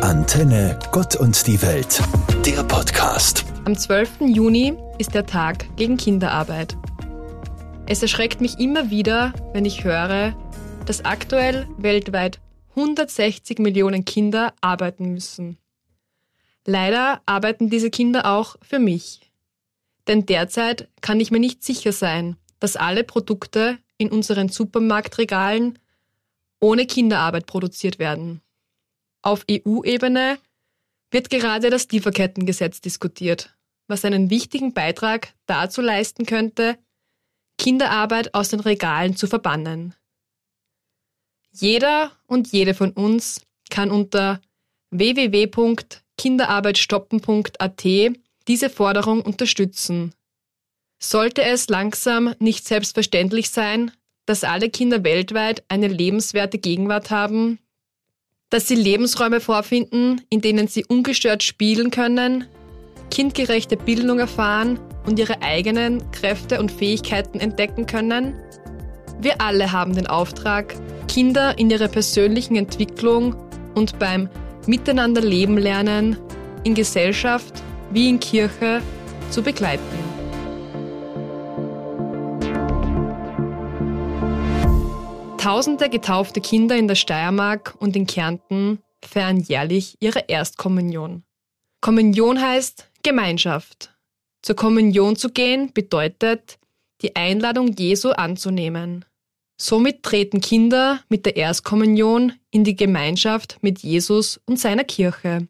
Antenne Gott und die Welt, der Podcast. Am 12. Juni ist der Tag gegen Kinderarbeit. Es erschreckt mich immer wieder, wenn ich höre, dass aktuell weltweit 160 Millionen Kinder arbeiten müssen. Leider arbeiten diese Kinder auch für mich. Denn derzeit kann ich mir nicht sicher sein, dass alle Produkte in unseren Supermarktregalen ohne Kinderarbeit produziert werden. Auf EU-Ebene wird gerade das Lieferkettengesetz diskutiert, was einen wichtigen Beitrag dazu leisten könnte, Kinderarbeit aus den Regalen zu verbannen. Jeder und jede von uns kann unter www.kinderarbeitstoppen.at diese Forderung unterstützen. Sollte es langsam nicht selbstverständlich sein, dass alle Kinder weltweit eine lebenswerte Gegenwart haben, dass sie Lebensräume vorfinden, in denen sie ungestört spielen können, kindgerechte Bildung erfahren und ihre eigenen Kräfte und Fähigkeiten entdecken können? Wir alle haben den Auftrag, Kinder in ihrer persönlichen Entwicklung und beim Miteinander leben lernen, in Gesellschaft wie in Kirche zu begleiten. Tausende getaufte Kinder in der Steiermark und in Kärnten feiern jährlich ihre Erstkommunion. Kommunion heißt Gemeinschaft. Zur Kommunion zu gehen bedeutet, die Einladung Jesu anzunehmen. Somit treten Kinder mit der Erstkommunion in die Gemeinschaft mit Jesus und seiner Kirche.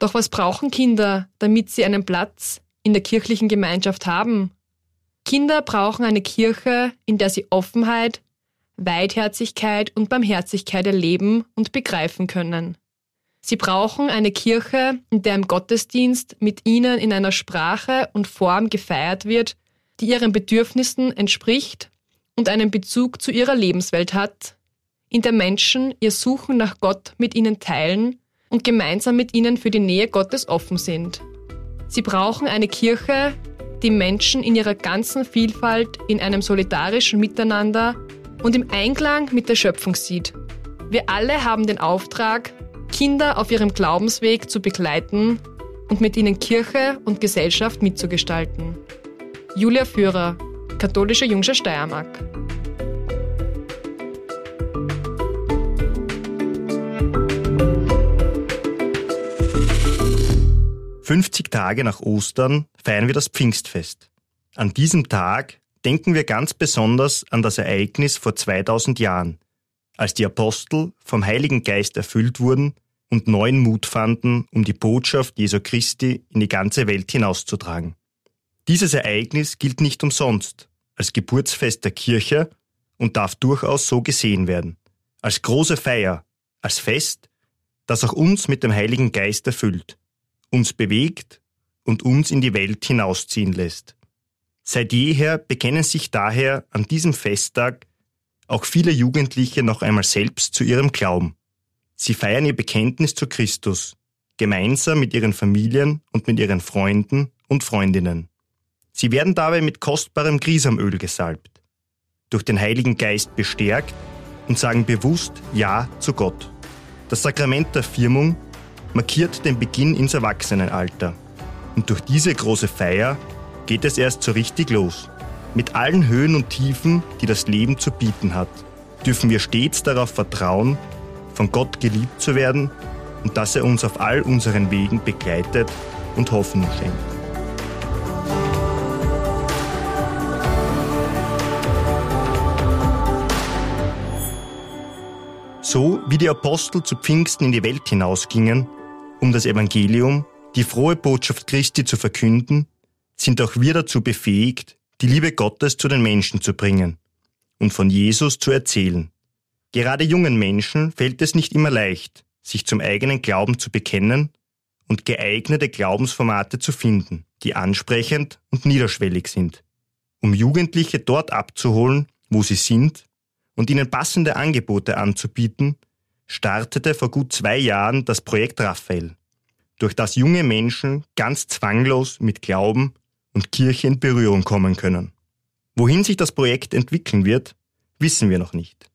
Doch was brauchen Kinder, damit sie einen Platz in der kirchlichen Gemeinschaft haben? Kinder brauchen eine Kirche, in der sie Offenheit, Weitherzigkeit und Barmherzigkeit erleben und begreifen können. Sie brauchen eine Kirche, in der im Gottesdienst mit ihnen in einer Sprache und Form gefeiert wird, die ihren Bedürfnissen entspricht und einen Bezug zu ihrer Lebenswelt hat, in der Menschen ihr Suchen nach Gott mit ihnen teilen und gemeinsam mit ihnen für die Nähe Gottes offen sind. Sie brauchen eine Kirche, die Menschen in ihrer ganzen Vielfalt in einem solidarischen Miteinander und im Einklang mit der Schöpfung sieht. Wir alle haben den Auftrag, Kinder auf ihrem Glaubensweg zu begleiten und mit ihnen Kirche und Gesellschaft mitzugestalten. Julia Führer, katholische Jungscher Steiermark. Fünfzig Tage nach Ostern feiern wir das Pfingstfest. An diesem Tag denken wir ganz besonders an das Ereignis vor 2000 Jahren, als die Apostel vom Heiligen Geist erfüllt wurden und neuen Mut fanden, um die Botschaft Jesu Christi in die ganze Welt hinauszutragen. Dieses Ereignis gilt nicht umsonst als Geburtsfest der Kirche und darf durchaus so gesehen werden, als große Feier, als Fest, das auch uns mit dem Heiligen Geist erfüllt, uns bewegt und uns in die Welt hinausziehen lässt. Seit jeher bekennen sich daher an diesem Festtag auch viele Jugendliche noch einmal selbst zu ihrem Glauben. Sie feiern ihr Bekenntnis zu Christus, gemeinsam mit ihren Familien und mit ihren Freunden und Freundinnen. Sie werden dabei mit kostbarem Grisamöl gesalbt, durch den Heiligen Geist bestärkt und sagen bewusst Ja zu Gott. Das Sakrament der Firmung markiert den Beginn ins Erwachsenenalter. Und durch diese große Feier geht es erst so richtig los. Mit allen Höhen und Tiefen, die das Leben zu bieten hat, dürfen wir stets darauf vertrauen, von Gott geliebt zu werden und dass er uns auf all unseren Wegen begleitet und Hoffnung schenkt. So wie die Apostel zu Pfingsten in die Welt hinausgingen, um das Evangelium, die frohe Botschaft Christi zu verkünden, sind auch wir dazu befähigt, die Liebe Gottes zu den Menschen zu bringen und von Jesus zu erzählen. Gerade jungen Menschen fällt es nicht immer leicht, sich zum eigenen Glauben zu bekennen und geeignete Glaubensformate zu finden, die ansprechend und niederschwellig sind, um Jugendliche dort abzuholen, wo sie sind und ihnen passende Angebote anzubieten, startete vor gut zwei Jahren das Projekt Raphael, durch das junge Menschen ganz zwanglos mit Glauben und Kirche in Berührung kommen können. Wohin sich das Projekt entwickeln wird, wissen wir noch nicht.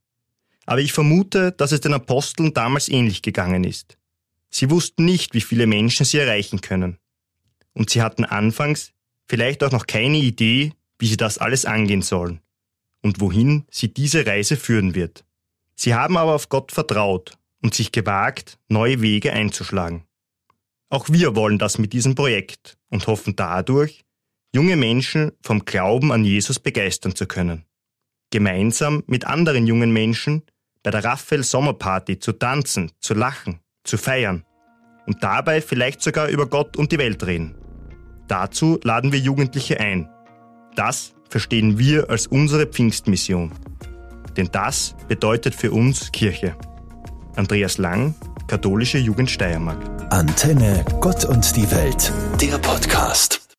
Aber ich vermute, dass es den Aposteln damals ähnlich gegangen ist. Sie wussten nicht, wie viele Menschen sie erreichen können. Und sie hatten anfangs vielleicht auch noch keine Idee, wie sie das alles angehen sollen und wohin sie diese Reise führen wird. Sie haben aber auf Gott vertraut und sich gewagt, neue Wege einzuschlagen. Auch wir wollen das mit diesem Projekt und hoffen dadurch, junge Menschen vom Glauben an Jesus begeistern zu können. Gemeinsam mit anderen jungen Menschen bei der Raphael Sommerparty zu tanzen, zu lachen, zu feiern und dabei vielleicht sogar über Gott und die Welt reden. Dazu laden wir Jugendliche ein. Das verstehen wir als unsere Pfingstmission. Denn das bedeutet für uns Kirche. Andreas Lang, Katholische Jugend Steiermark. Antenne Gott und die Welt, der Podcast.